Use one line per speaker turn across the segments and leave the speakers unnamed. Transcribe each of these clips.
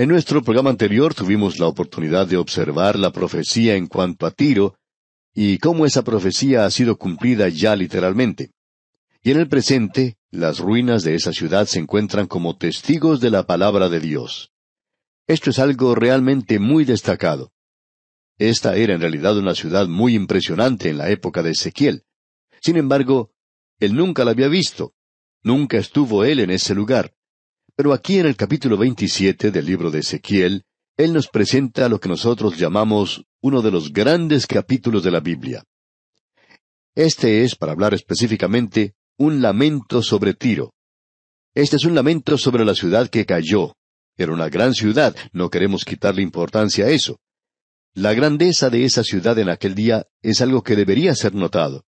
En nuestro programa anterior tuvimos la oportunidad de observar la profecía en cuanto a Tiro y cómo esa profecía ha sido cumplida ya literalmente. Y en el presente, las ruinas de esa ciudad se encuentran como testigos de la palabra de Dios. Esto es algo realmente muy destacado. Esta era en realidad una ciudad muy impresionante en la época de Ezequiel. Sin embargo, él nunca la había visto. Nunca estuvo él en ese lugar. Pero aquí en el capítulo 27 del libro de Ezequiel, él nos presenta lo que nosotros llamamos uno de los grandes capítulos de la Biblia. Este es, para hablar específicamente, un lamento sobre Tiro. Este es un lamento sobre la ciudad que cayó. Era una gran ciudad, no queremos quitarle importancia a eso. La grandeza de esa ciudad en aquel día es algo que debería ser notado.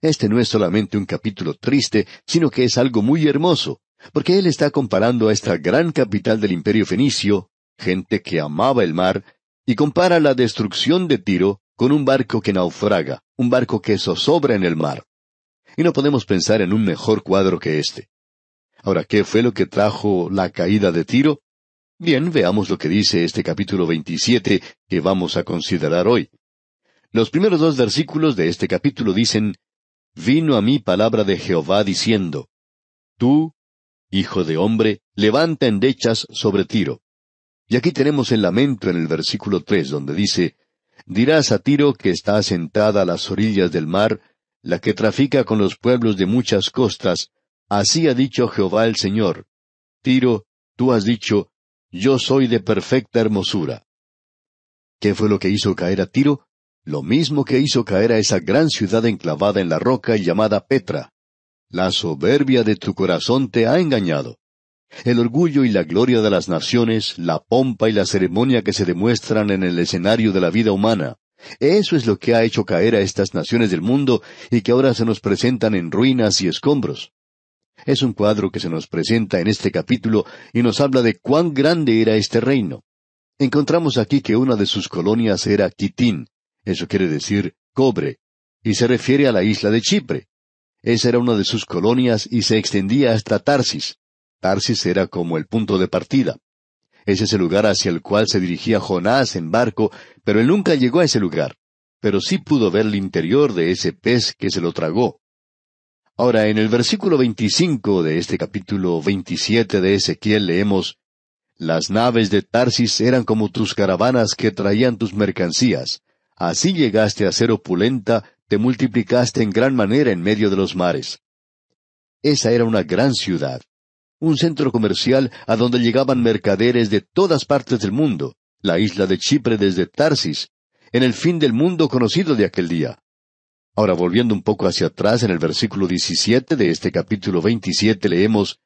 Este no es solamente un capítulo triste, sino que es algo muy hermoso, porque él está comparando a esta gran capital del imperio fenicio, gente que amaba el mar, y compara la destrucción de Tiro con un barco que naufraga, un barco que zozobra en el mar y no podemos pensar en un mejor cuadro que este. Ahora, ¿qué fue lo que trajo la caída de Tiro? Bien, veamos lo que dice este capítulo 27 que vamos a considerar hoy. Los primeros dos versículos de este capítulo dicen, Vino a mí palabra de Jehová diciendo, Tú, hijo de hombre, levanta endechas sobre Tiro. Y aquí tenemos el lamento en el versículo tres, donde dice, Dirás a Tiro que está asentada a las orillas del mar, la que trafica con los pueblos de muchas costas, así ha dicho Jehová el Señor. Tiro, tú has dicho, yo soy de perfecta hermosura. ¿Qué fue lo que hizo caer a Tiro? Lo mismo que hizo caer a esa gran ciudad enclavada en la roca llamada Petra. La soberbia de tu corazón te ha engañado. El orgullo y la gloria de las naciones, la pompa y la ceremonia que se demuestran en el escenario de la vida humana, eso es lo que ha hecho caer a estas naciones del mundo y que ahora se nos presentan en ruinas y escombros. Es un cuadro que se nos presenta en este capítulo y nos habla de cuán grande era este reino. Encontramos aquí que una de sus colonias era Quitín, eso quiere decir cobre, y se refiere a la isla de Chipre. Esa era una de sus colonias y se extendía hasta Tarsis. Tarsis era como el punto de partida. Ese es el lugar hacia el cual se dirigía Jonás en barco, pero él nunca llegó a ese lugar. Pero sí pudo ver el interior de ese pez que se lo tragó. Ahora, en el versículo 25 de este capítulo 27 de Ezequiel leemos, Las naves de Tarsis eran como tus caravanas que traían tus mercancías. Así llegaste a ser opulenta, te multiplicaste en gran manera en medio de los mares. Esa era una gran ciudad un centro comercial a donde llegaban mercaderes de todas partes del mundo, la isla de Chipre desde Tarsis, en el fin del mundo conocido de aquel día. Ahora volviendo un poco hacia atrás en el versículo 17 de este capítulo 27 leemos,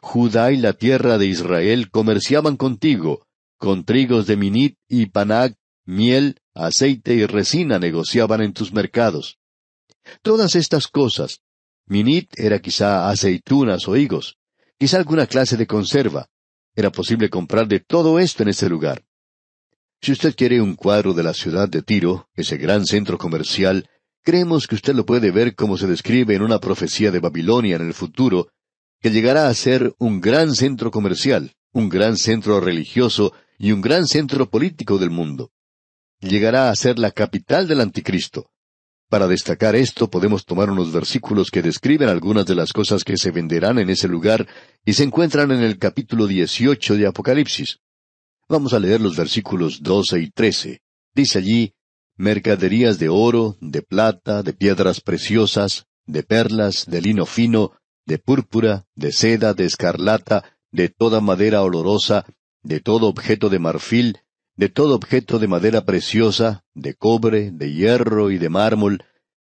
Judá y la tierra de Israel comerciaban contigo, con trigos de Minit y Panac, miel, aceite y resina negociaban en tus mercados. Todas estas cosas, Minit era quizá aceitunas o higos, quizá alguna clase de conserva. Era posible comprar de todo esto en ese lugar. Si usted quiere un cuadro de la ciudad de Tiro, ese gran centro comercial, creemos que usted lo puede ver como se describe en una profecía de Babilonia en el futuro, que llegará a ser un gran centro comercial, un gran centro religioso y un gran centro político del mundo. Llegará a ser la capital del anticristo. Para destacar esto podemos tomar unos versículos que describen algunas de las cosas que se venderán en ese lugar y se encuentran en el capítulo 18 de Apocalipsis. Vamos a leer los versículos 12 y 13. Dice allí, mercaderías de oro, de plata, de piedras preciosas, de perlas, de lino fino, de púrpura, de seda, de escarlata, de toda madera olorosa, de todo objeto de marfil, de todo objeto de madera preciosa, de cobre, de hierro y de mármol,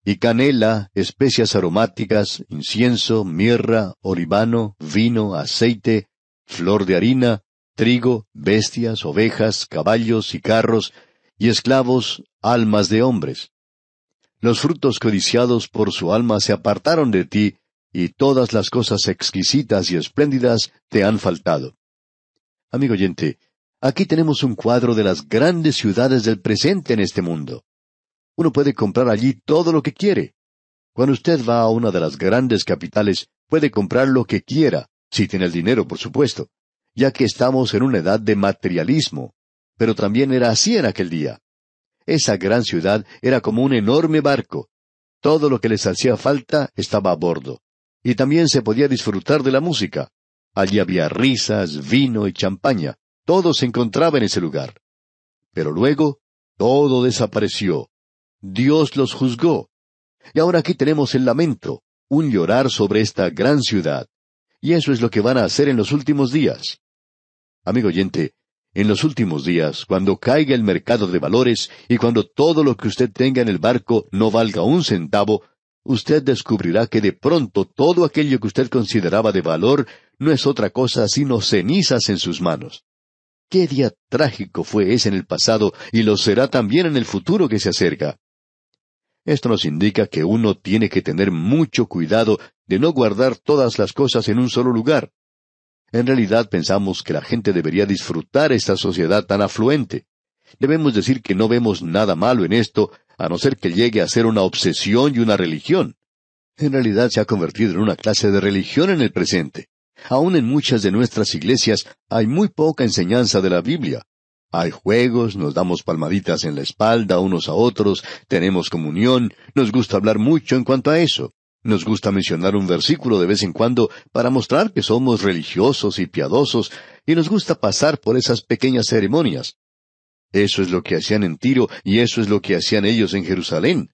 y canela, especias aromáticas, incienso, mirra, olivano, vino, aceite, flor de harina, trigo, bestias, ovejas, caballos y carros, y esclavos, almas de hombres. Los frutos codiciados por su alma se apartaron de ti, y todas las cosas exquisitas y espléndidas te han faltado. Amigo oyente, Aquí tenemos un cuadro de las grandes ciudades del presente en este mundo. Uno puede comprar allí todo lo que quiere. Cuando usted va a una de las grandes capitales, puede comprar lo que quiera, si tiene el dinero, por supuesto. ya que estamos en una edad de materialismo. Pero también era así en aquel día. Esa gran ciudad era como un enorme barco. Todo lo que les hacía falta estaba a bordo. Y también se podía disfrutar de la música. Allí había risas, vino y champaña. Todo se encontraba en ese lugar. Pero luego, todo desapareció. Dios los juzgó. Y ahora aquí tenemos el lamento, un llorar sobre esta gran ciudad. Y eso es lo que van a hacer en los últimos días. Amigo oyente, en los últimos días, cuando caiga el mercado de valores y cuando todo lo que usted tenga en el barco no valga un centavo, usted descubrirá que de pronto todo aquello que usted consideraba de valor no es otra cosa sino cenizas en sus manos. Qué día trágico fue ese en el pasado y lo será también en el futuro que se acerca. Esto nos indica que uno tiene que tener mucho cuidado de no guardar todas las cosas en un solo lugar. En realidad pensamos que la gente debería disfrutar esta sociedad tan afluente. Debemos decir que no vemos nada malo en esto, a no ser que llegue a ser una obsesión y una religión. En realidad se ha convertido en una clase de religión en el presente. Aún en muchas de nuestras iglesias hay muy poca enseñanza de la Biblia. Hay juegos, nos damos palmaditas en la espalda unos a otros, tenemos comunión, nos gusta hablar mucho en cuanto a eso. Nos gusta mencionar un versículo de vez en cuando para mostrar que somos religiosos y piadosos, y nos gusta pasar por esas pequeñas ceremonias. Eso es lo que hacían en Tiro y eso es lo que hacían ellos en Jerusalén.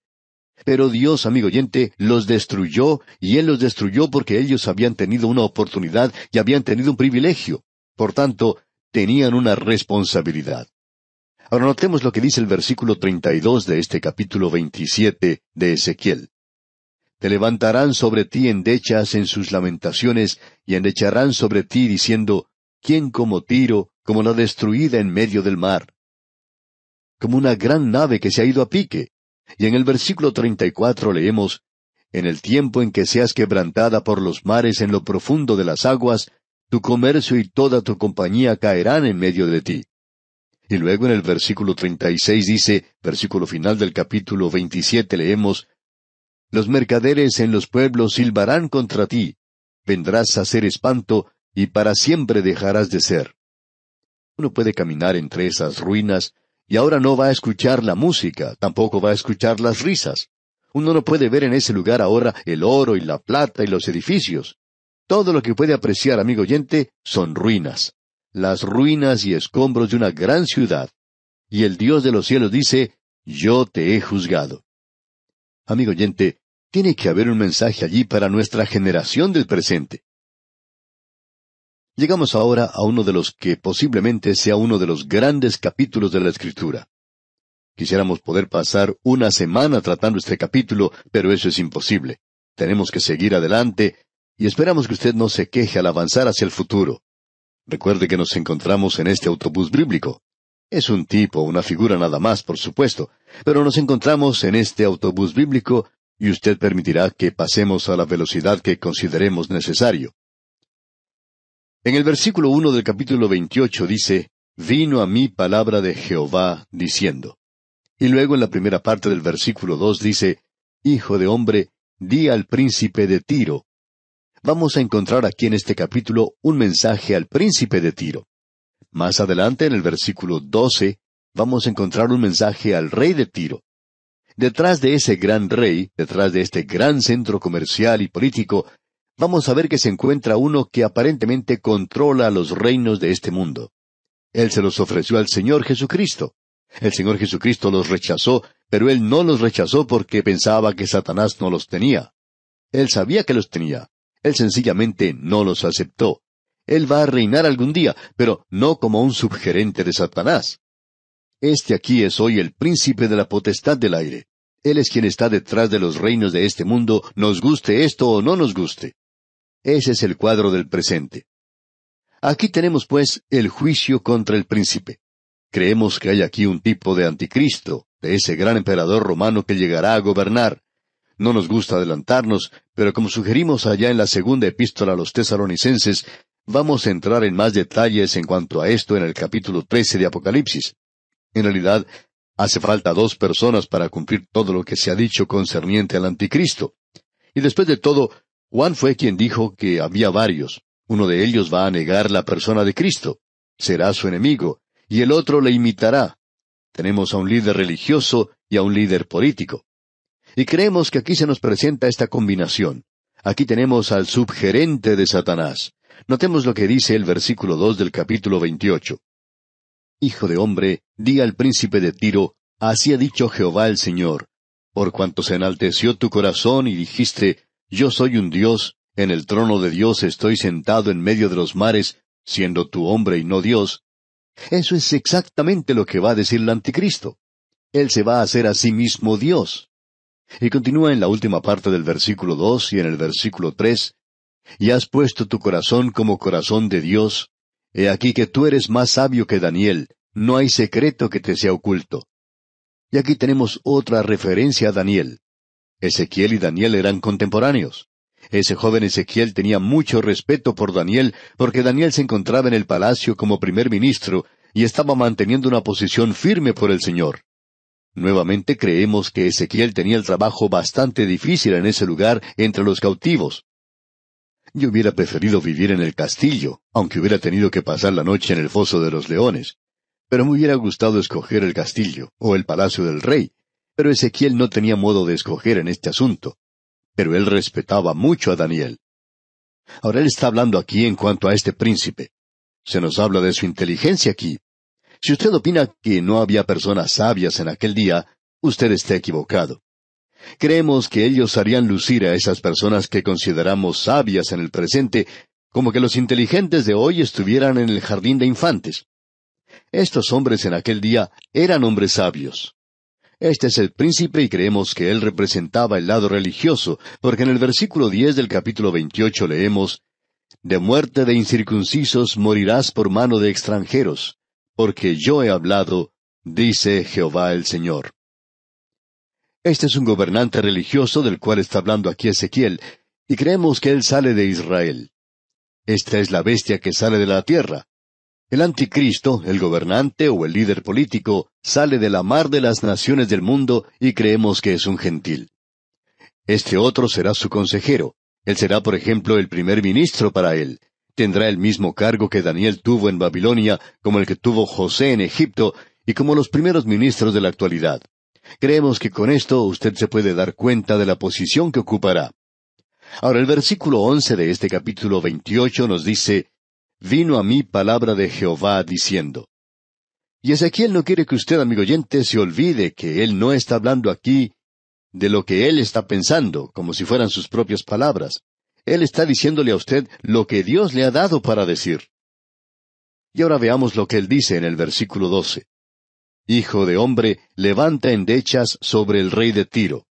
Pero Dios, amigo oyente, los destruyó, y Él los destruyó porque ellos habían tenido una oportunidad y habían tenido un privilegio. Por tanto, tenían una responsabilidad. Ahora notemos lo que dice el versículo 32 de este capítulo 27 de Ezequiel. Te levantarán sobre ti endechas en sus lamentaciones, y endecharán sobre ti diciendo, ¿quién como Tiro, como la destruida en medio del mar? Como una gran nave que se ha ido a pique. Y en el versículo 34 leemos, En el tiempo en que seas quebrantada por los mares en lo profundo de las aguas, tu comercio y toda tu compañía caerán en medio de ti. Y luego en el versículo 36 dice, versículo final del capítulo 27 leemos, los mercaderes en los pueblos silbarán contra ti. Vendrás a ser espanto, y para siempre dejarás de ser. Uno puede caminar entre esas ruinas, y ahora no va a escuchar la música, tampoco va a escuchar las risas. Uno no puede ver en ese lugar ahora el oro y la plata y los edificios. Todo lo que puede apreciar, amigo oyente, son ruinas. Las ruinas y escombros de una gran ciudad. Y el Dios de los cielos dice, Yo te he juzgado. Amigo oyente, tiene que haber un mensaje allí para nuestra generación del presente. Llegamos ahora a uno de los que posiblemente sea uno de los grandes capítulos de la Escritura. Quisiéramos poder pasar una semana tratando este capítulo, pero eso es imposible. Tenemos que seguir adelante y esperamos que usted no se queje al avanzar hacia el futuro. Recuerde que nos encontramos en este autobús bíblico. Es un tipo, una figura nada más, por supuesto, pero nos encontramos en este autobús bíblico y usted permitirá que pasemos a la velocidad que consideremos necesario. En el versículo uno del capítulo veintiocho dice, Vino a mí palabra de Jehová, diciendo. Y luego en la primera parte del versículo dos dice, Hijo de hombre, di al príncipe de Tiro. Vamos a encontrar aquí en este capítulo un mensaje al príncipe de Tiro. Más adelante, en el versículo 12, vamos a encontrar un mensaje al rey de Tiro. Detrás de ese gran rey, detrás de este gran centro comercial y político, vamos a ver que se encuentra uno que aparentemente controla los reinos de este mundo. Él se los ofreció al Señor Jesucristo. El Señor Jesucristo los rechazó, pero Él no los rechazó porque pensaba que Satanás no los tenía. Él sabía que los tenía. Él sencillamente no los aceptó. Él va a reinar algún día, pero no como un subgerente de Satanás. Este aquí es hoy el príncipe de la potestad del aire. Él es quien está detrás de los reinos de este mundo, nos guste esto o no nos guste. Ese es el cuadro del presente. Aquí tenemos, pues, el juicio contra el príncipe. Creemos que hay aquí un tipo de anticristo, de ese gran emperador romano que llegará a gobernar. No nos gusta adelantarnos, pero como sugerimos allá en la segunda epístola a los tesalonicenses, Vamos a entrar en más detalles en cuanto a esto en el capítulo 13 de Apocalipsis. En realidad, hace falta dos personas para cumplir todo lo que se ha dicho concerniente al anticristo. Y después de todo, Juan fue quien dijo que había varios. Uno de ellos va a negar la persona de Cristo, será su enemigo, y el otro le imitará. Tenemos a un líder religioso y a un líder político. Y creemos que aquí se nos presenta esta combinación. Aquí tenemos al subgerente de Satanás. Notemos lo que dice el versículo dos del capítulo veintiocho. Hijo de hombre, di al príncipe de Tiro, así ha dicho Jehová el Señor, por cuanto se enalteció tu corazón y dijiste, yo soy un Dios, en el trono de Dios estoy sentado en medio de los mares, siendo tu hombre y no Dios. Eso es exactamente lo que va a decir el anticristo. Él se va a hacer a sí mismo Dios. Y continúa en la última parte del versículo dos y en el versículo tres, y has puesto tu corazón como corazón de Dios. He aquí que tú eres más sabio que Daniel, no hay secreto que te sea oculto. Y aquí tenemos otra referencia a Daniel. Ezequiel y Daniel eran contemporáneos. Ese joven Ezequiel tenía mucho respeto por Daniel porque Daniel se encontraba en el palacio como primer ministro y estaba manteniendo una posición firme por el Señor. Nuevamente creemos que Ezequiel tenía el trabajo bastante difícil en ese lugar entre los cautivos. Yo hubiera preferido vivir en el castillo, aunque hubiera tenido que pasar la noche en el foso de los leones. Pero me hubiera gustado escoger el castillo, o el palacio del rey. Pero Ezequiel no tenía modo de escoger en este asunto. Pero él respetaba mucho a Daniel. Ahora él está hablando aquí en cuanto a este príncipe. Se nos habla de su inteligencia aquí. Si usted opina que no había personas sabias en aquel día, usted está equivocado. Creemos que ellos harían lucir a esas personas que consideramos sabias en el presente, como que los inteligentes de hoy estuvieran en el jardín de infantes. Estos hombres en aquel día eran hombres sabios. Este es el príncipe y creemos que él representaba el lado religioso, porque en el versículo diez del capítulo veintiocho leemos De muerte de incircuncisos morirás por mano de extranjeros, porque yo he hablado, dice Jehová el Señor. Este es un gobernante religioso del cual está hablando aquí Ezequiel, y creemos que él sale de Israel. Esta es la bestia que sale de la tierra. El anticristo, el gobernante o el líder político, sale de la mar de las naciones del mundo y creemos que es un gentil. Este otro será su consejero. Él será, por ejemplo, el primer ministro para él. Tendrá el mismo cargo que Daniel tuvo en Babilonia, como el que tuvo José en Egipto, y como los primeros ministros de la actualidad. Creemos que con esto usted se puede dar cuenta de la posición que ocupará. Ahora el versículo once de este capítulo veintiocho nos dice, Vino a mí palabra de Jehová diciendo. Y Ezequiel no quiere que usted, amigo oyente, se olvide que él no está hablando aquí de lo que él está pensando, como si fueran sus propias palabras. Él está diciéndole a usted lo que Dios le ha dado para decir. Y ahora veamos lo que él dice en el versículo doce. Hijo de hombre, levanta endechas sobre el rey de Tiro.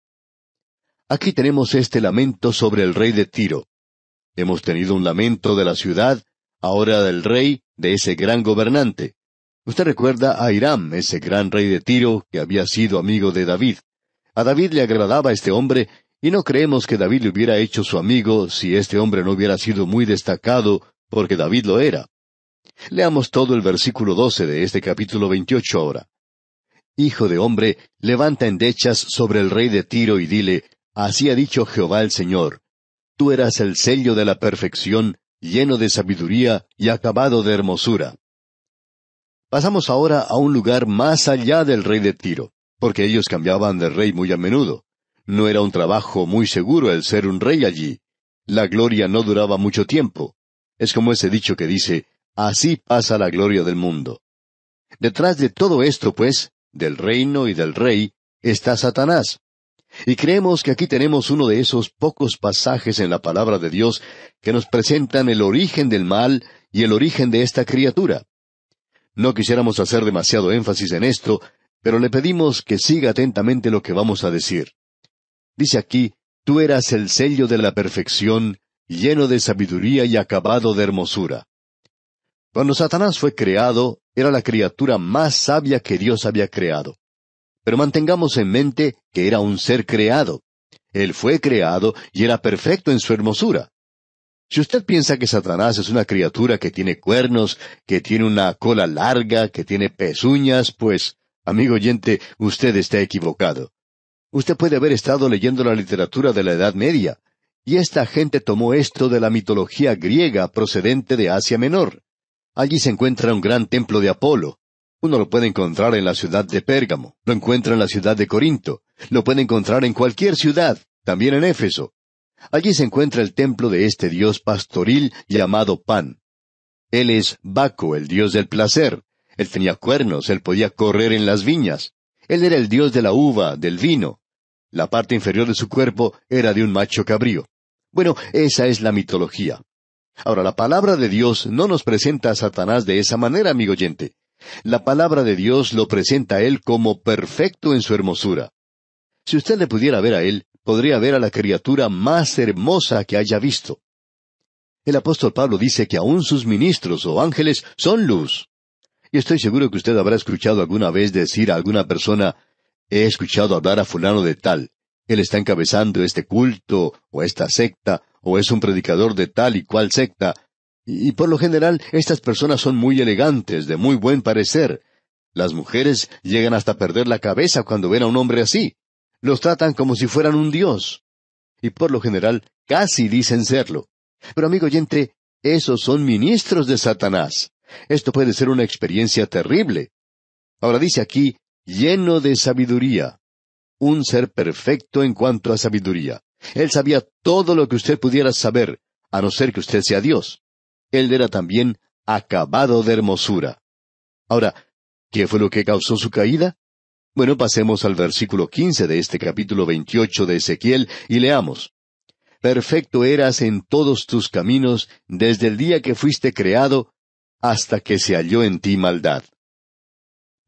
Aquí tenemos este lamento sobre el rey de Tiro. Hemos tenido un lamento de la ciudad, ahora del rey, de ese gran gobernante. Usted recuerda a Hiram, ese gran rey de Tiro, que había sido amigo de David. A David le agradaba este hombre, y no creemos que David le hubiera hecho su amigo si este hombre no hubiera sido muy destacado, porque David lo era. Leamos todo el versículo doce de este capítulo veintiocho ahora. Hijo de hombre, levanta endechas sobre el rey de Tiro y dile, Así ha dicho Jehová el Señor, Tú eras el sello de la perfección, lleno de sabiduría y acabado de hermosura. Pasamos ahora a un lugar más allá del rey de Tiro, porque ellos cambiaban de rey muy a menudo. No era un trabajo muy seguro el ser un rey allí. La gloria no duraba mucho tiempo. Es como ese dicho que dice, así pasa la gloria del mundo. Detrás de todo esto, pues, del reino y del rey, está Satanás. Y creemos que aquí tenemos uno de esos pocos pasajes en la palabra de Dios que nos presentan el origen del mal y el origen de esta criatura. No quisiéramos hacer demasiado énfasis en esto, pero le pedimos que siga atentamente lo que vamos a decir. Dice aquí, tú eras el sello de la perfección, lleno de sabiduría y acabado de hermosura. Cuando Satanás fue creado, era la criatura más sabia que Dios había creado. Pero mantengamos en mente que era un ser creado. Él fue creado y era perfecto en su hermosura. Si usted piensa que Satanás es una criatura que tiene cuernos, que tiene una cola larga, que tiene pezuñas, pues, amigo oyente, usted está equivocado. Usted puede haber estado leyendo la literatura de la Edad Media, Y esta gente tomó esto de la mitología griega procedente de Asia Menor. Allí se encuentra un gran templo de Apolo. Uno lo puede encontrar en la ciudad de Pérgamo, lo encuentra en la ciudad de Corinto, lo puede encontrar en cualquier ciudad, también en Éfeso. Allí se encuentra el templo de este dios pastoril llamado Pan. Él es Baco, el dios del placer. Él tenía cuernos, él podía correr en las viñas. Él era el dios de la uva, del vino. La parte inferior de su cuerpo era de un macho cabrío. Bueno, esa es la mitología. Ahora, la palabra de Dios no nos presenta a Satanás de esa manera, amigo oyente. La palabra de Dios lo presenta a él como perfecto en su hermosura. Si usted le pudiera ver a él, podría ver a la criatura más hermosa que haya visto. El apóstol Pablo dice que aún sus ministros o ángeles son luz. Y estoy seguro que usted habrá escuchado alguna vez decir a alguna persona, he escuchado hablar a fulano de tal, él está encabezando este culto o esta secta, o es un predicador de tal y cual secta, y, por lo general estas personas son muy elegantes, de muy buen parecer. Las mujeres llegan hasta perder la cabeza cuando ven a un hombre así. Los tratan como si fueran un dios. Y por lo general casi dicen serlo. Pero amigo oyente, esos son ministros de Satanás. Esto puede ser una experiencia terrible. Ahora dice aquí, lleno de sabiduría. Un ser perfecto en cuanto a sabiduría. Él sabía todo lo que usted pudiera saber, a no ser que usted sea Dios. Él era también acabado de hermosura. Ahora, ¿qué fue lo que causó su caída? Bueno, pasemos al versículo quince de este capítulo veintiocho de Ezequiel y leamos. Perfecto eras en todos tus caminos desde el día que fuiste creado hasta que se halló en ti maldad.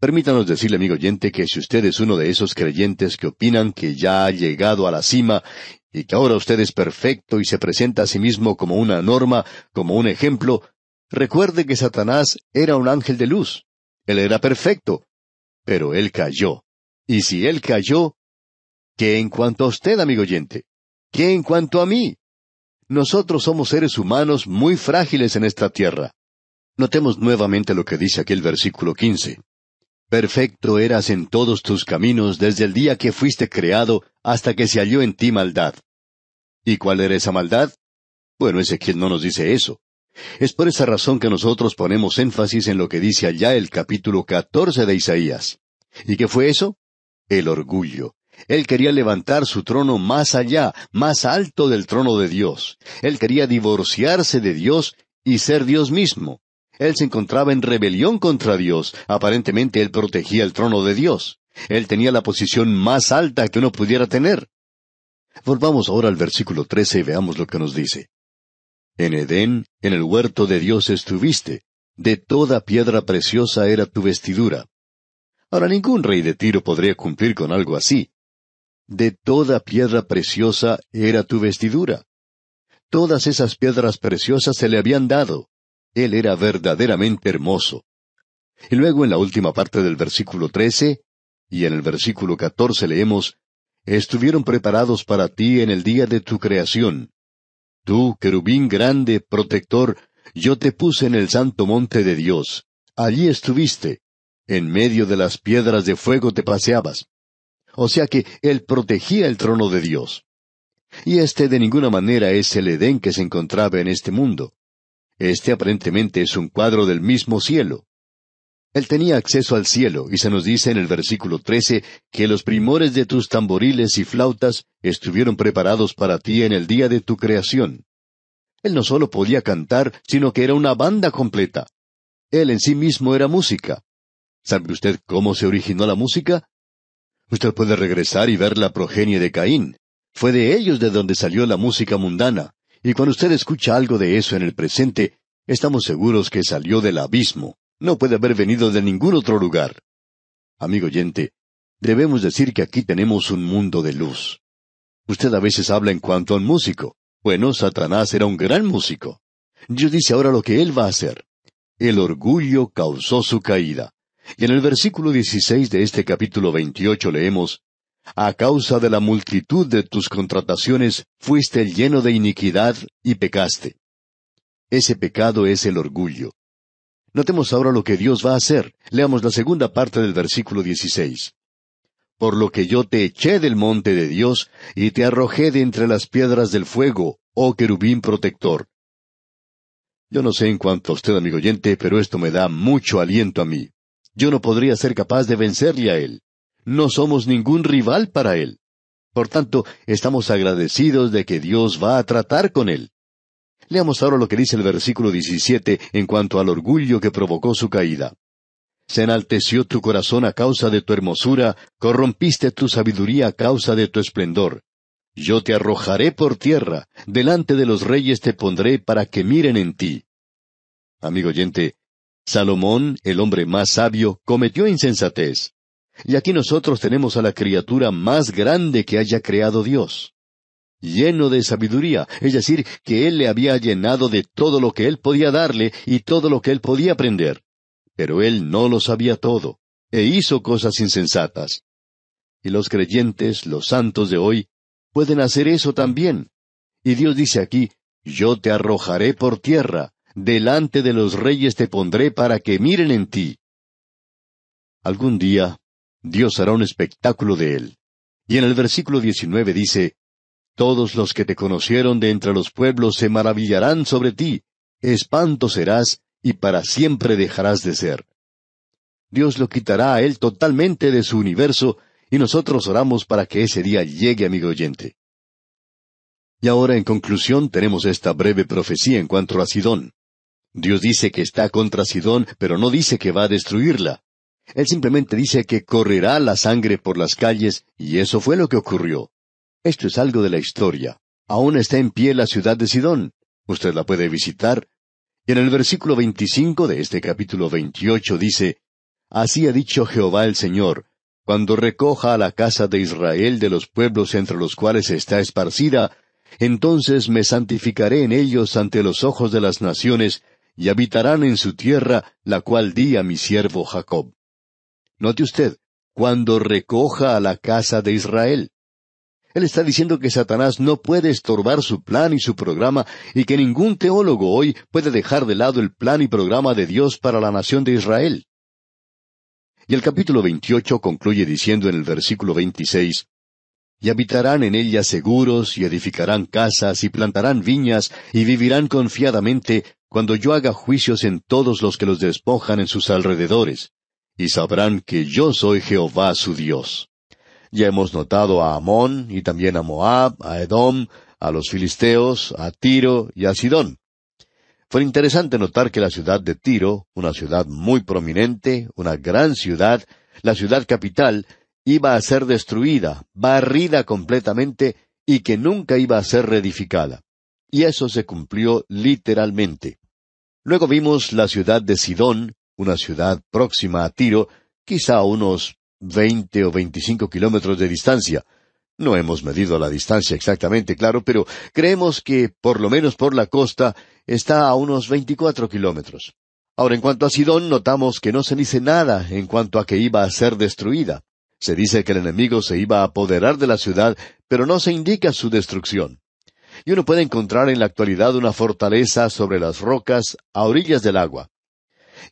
Permítanos decirle, amigo oyente, que si usted es uno de esos creyentes que opinan que ya ha llegado a la cima y que ahora usted es perfecto y se presenta a sí mismo como una norma, como un ejemplo, recuerde que Satanás era un ángel de luz. Él era perfecto, pero él cayó. Y si él cayó, ¿qué en cuanto a usted, amigo oyente? ¿Qué en cuanto a mí? Nosotros somos seres humanos muy frágiles en esta tierra. Notemos nuevamente lo que dice aquí el versículo quince. Perfecto eras en todos tus caminos desde el día que fuiste creado hasta que se halló en ti maldad. ¿Y cuál era esa maldad? Bueno, Ezequiel no nos dice eso. Es por esa razón que nosotros ponemos énfasis en lo que dice allá el capítulo catorce de Isaías. ¿Y qué fue eso? El orgullo. Él quería levantar su trono más allá, más alto del trono de Dios. Él quería divorciarse de Dios y ser Dios mismo. Él se encontraba en rebelión contra Dios. Aparentemente él protegía el trono de Dios. Él tenía la posición más alta que uno pudiera tener. Volvamos ahora al versículo trece y veamos lo que nos dice. En Edén, en el huerto de Dios estuviste. De toda piedra preciosa era tu vestidura. Ahora ningún rey de Tiro podría cumplir con algo así. De toda piedra preciosa era tu vestidura. Todas esas piedras preciosas se le habían dado. Él era verdaderamente hermoso. Y luego en la última parte del versículo trece y en el versículo catorce leemos, Estuvieron preparados para ti en el día de tu creación. Tú, querubín grande, protector, yo te puse en el santo monte de Dios. Allí estuviste. En medio de las piedras de fuego te paseabas. O sea que Él protegía el trono de Dios. Y este de ninguna manera es el Edén que se encontraba en este mundo. Este aparentemente es un cuadro del mismo cielo. Él tenía acceso al cielo, y se nos dice en el versículo trece que los primores de tus tamboriles y flautas estuvieron preparados para ti en el día de tu creación. Él no solo podía cantar, sino que era una banda completa. Él en sí mismo era música. ¿Sabe usted cómo se originó la música? Usted puede regresar y ver la progenie de Caín. Fue de ellos de donde salió la música mundana, y cuando usted escucha algo de eso en el presente, estamos seguros que salió del abismo, no puede haber venido de ningún otro lugar. Amigo oyente, debemos decir que aquí tenemos un mundo de luz. Usted a veces habla en cuanto a un músico. Bueno, Satanás era un gran músico. Dios dice ahora lo que él va a hacer. El orgullo causó su caída. Y en el versículo 16 de este capítulo 28 leemos, A causa de la multitud de tus contrataciones fuiste lleno de iniquidad y pecaste. Ese pecado es el orgullo. Notemos ahora lo que Dios va a hacer. Leamos la segunda parte del versículo 16. por lo que yo te eché del monte de Dios y te arrojé de entre las piedras del fuego, oh querubín protector. Yo no sé en cuanto a usted, amigo oyente, pero esto me da mucho aliento a mí. Yo no podría ser capaz de vencerle a él. No somos ningún rival para él. Por tanto, estamos agradecidos de que Dios va a tratar con él. Leamos ahora lo que dice el versículo 17 en cuanto al orgullo que provocó su caída. Se enalteció tu corazón a causa de tu hermosura, corrompiste tu sabiduría a causa de tu esplendor. Yo te arrojaré por tierra, delante de los reyes te pondré para que miren en ti. Amigo oyente, Salomón, el hombre más sabio, cometió insensatez. Y aquí nosotros tenemos a la criatura más grande que haya creado Dios. Lleno de sabiduría, es decir, que Él le había llenado de todo lo que Él podía darle y todo lo que Él podía aprender. Pero Él no lo sabía todo, e hizo cosas insensatas. Y los creyentes, los santos de hoy, pueden hacer eso también. Y Dios dice aquí, yo te arrojaré por tierra, delante de los reyes te pondré para que miren en ti. Algún día Dios hará un espectáculo de él. Y en el versículo 19 dice, Todos los que te conocieron de entre los pueblos se maravillarán sobre ti, espanto serás, y para siempre dejarás de ser. Dios lo quitará a él totalmente de su universo, y nosotros oramos para que ese día llegue, amigo oyente. Y ahora, en conclusión, tenemos esta breve profecía en cuanto a Sidón. Dios dice que está contra Sidón, pero no dice que va a destruirla. Él simplemente dice que correrá la sangre por las calles, y eso fue lo que ocurrió. Esto es algo de la historia. Aún está en pie la ciudad de Sidón. Usted la puede visitar. Y en el versículo 25 de este capítulo 28 dice, Así ha dicho Jehová el Señor, cuando recoja a la casa de Israel de los pueblos entre los cuales está esparcida, entonces me santificaré en ellos ante los ojos de las naciones, y habitarán en su tierra, la cual di a mi siervo Jacob. Note usted, cuando recoja a la casa de Israel. Él está diciendo que Satanás no puede estorbar su plan y su programa y que ningún teólogo hoy puede dejar de lado el plan y programa de Dios para la nación de Israel. Y el capítulo 28 concluye diciendo en el versículo 26, Y habitarán en ella seguros, y edificarán casas, y plantarán viñas, y vivirán confiadamente, cuando yo haga juicios en todos los que los despojan en sus alrededores y sabrán que yo soy Jehová su Dios. Ya hemos notado a Amón y también a Moab, a Edom, a los filisteos, a Tiro y a Sidón. Fue interesante notar que la ciudad de Tiro, una ciudad muy prominente, una gran ciudad, la ciudad capital, iba a ser destruida, barrida completamente, y que nunca iba a ser reedificada. Y eso se cumplió literalmente. Luego vimos la ciudad de Sidón, una ciudad próxima a Tiro, quizá a unos veinte o veinticinco kilómetros de distancia. No hemos medido la distancia exactamente, claro, pero creemos que, por lo menos por la costa, está a unos veinticuatro kilómetros. Ahora, en cuanto a Sidón, notamos que no se dice nada en cuanto a que iba a ser destruida. Se dice que el enemigo se iba a apoderar de la ciudad, pero no se indica su destrucción. Y uno puede encontrar en la actualidad una fortaleza sobre las rocas a orillas del agua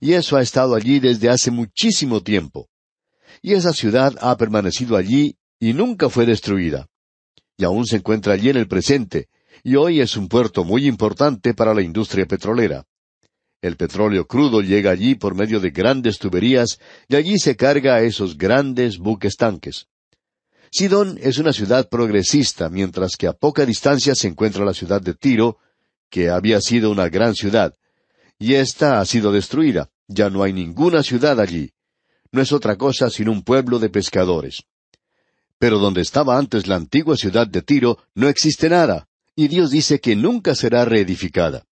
y eso ha estado allí desde hace muchísimo tiempo. Y esa ciudad ha permanecido allí y nunca fue destruida. Y aún se encuentra allí en el presente, y hoy es un puerto muy importante para la industria petrolera. El petróleo crudo llega allí por medio de grandes tuberías y allí se carga a esos grandes buques tanques. Sidón es una ciudad progresista, mientras que a poca distancia se encuentra la ciudad de Tiro, que había sido una gran ciudad, y ésta ha sido destruida. Ya no hay ninguna ciudad allí. No es otra cosa sino un pueblo de pescadores. Pero donde estaba antes la antigua ciudad de Tiro no existe nada, y Dios dice que nunca será reedificada.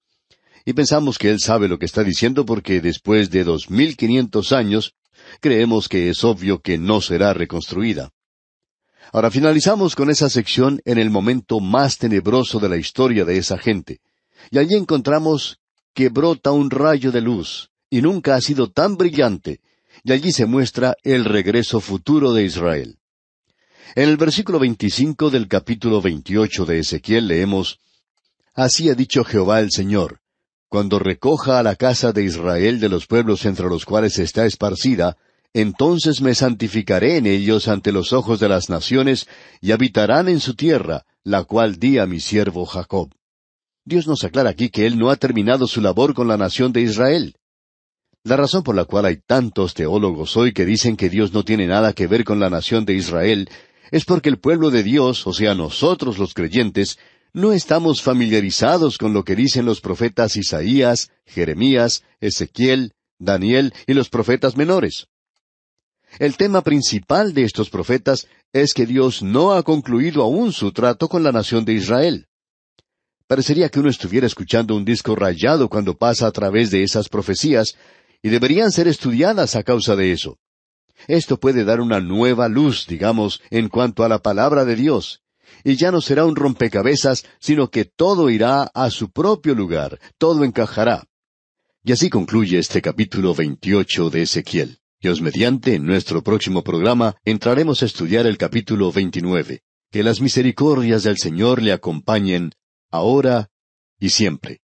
Y pensamos que Él sabe lo que está diciendo porque después de dos mil quinientos años, creemos que es obvio que no será reconstruida. Ahora finalizamos con esa sección en el momento más tenebroso de la historia de esa gente. Y allí encontramos que brota un rayo de luz, y nunca ha sido tan brillante, y allí se muestra el regreso futuro de Israel. En el versículo 25 del capítulo 28 de Ezequiel leemos, Así ha dicho Jehová el Señor, cuando recoja a la casa de Israel de los pueblos entre los cuales está esparcida, entonces me santificaré en ellos ante los ojos de las naciones, y habitarán en su tierra, la cual di a mi siervo Jacob. Dios nos aclara aquí que Él no ha terminado su labor con la nación de Israel. La razón por la cual hay tantos teólogos hoy que dicen que Dios no tiene nada que ver con la nación de Israel es porque el pueblo de Dios, o sea nosotros los creyentes, no estamos familiarizados con lo que dicen los profetas Isaías, Jeremías, Ezequiel, Daniel y los profetas menores. El tema principal de estos profetas es que Dios no ha concluido aún su trato con la nación de Israel. Parecería que uno estuviera escuchando un disco rayado cuando pasa a través de esas profecías, y deberían ser estudiadas a causa de eso. Esto puede dar una nueva luz, digamos, en cuanto a la palabra de Dios, y ya no será un rompecabezas, sino que todo irá a su propio lugar, todo encajará. Y así concluye este capítulo veintiocho de Ezequiel. Dios mediante, en nuestro próximo programa entraremos a estudiar el capítulo veintinueve. Que las misericordias del Señor le acompañen, ahora y siempre.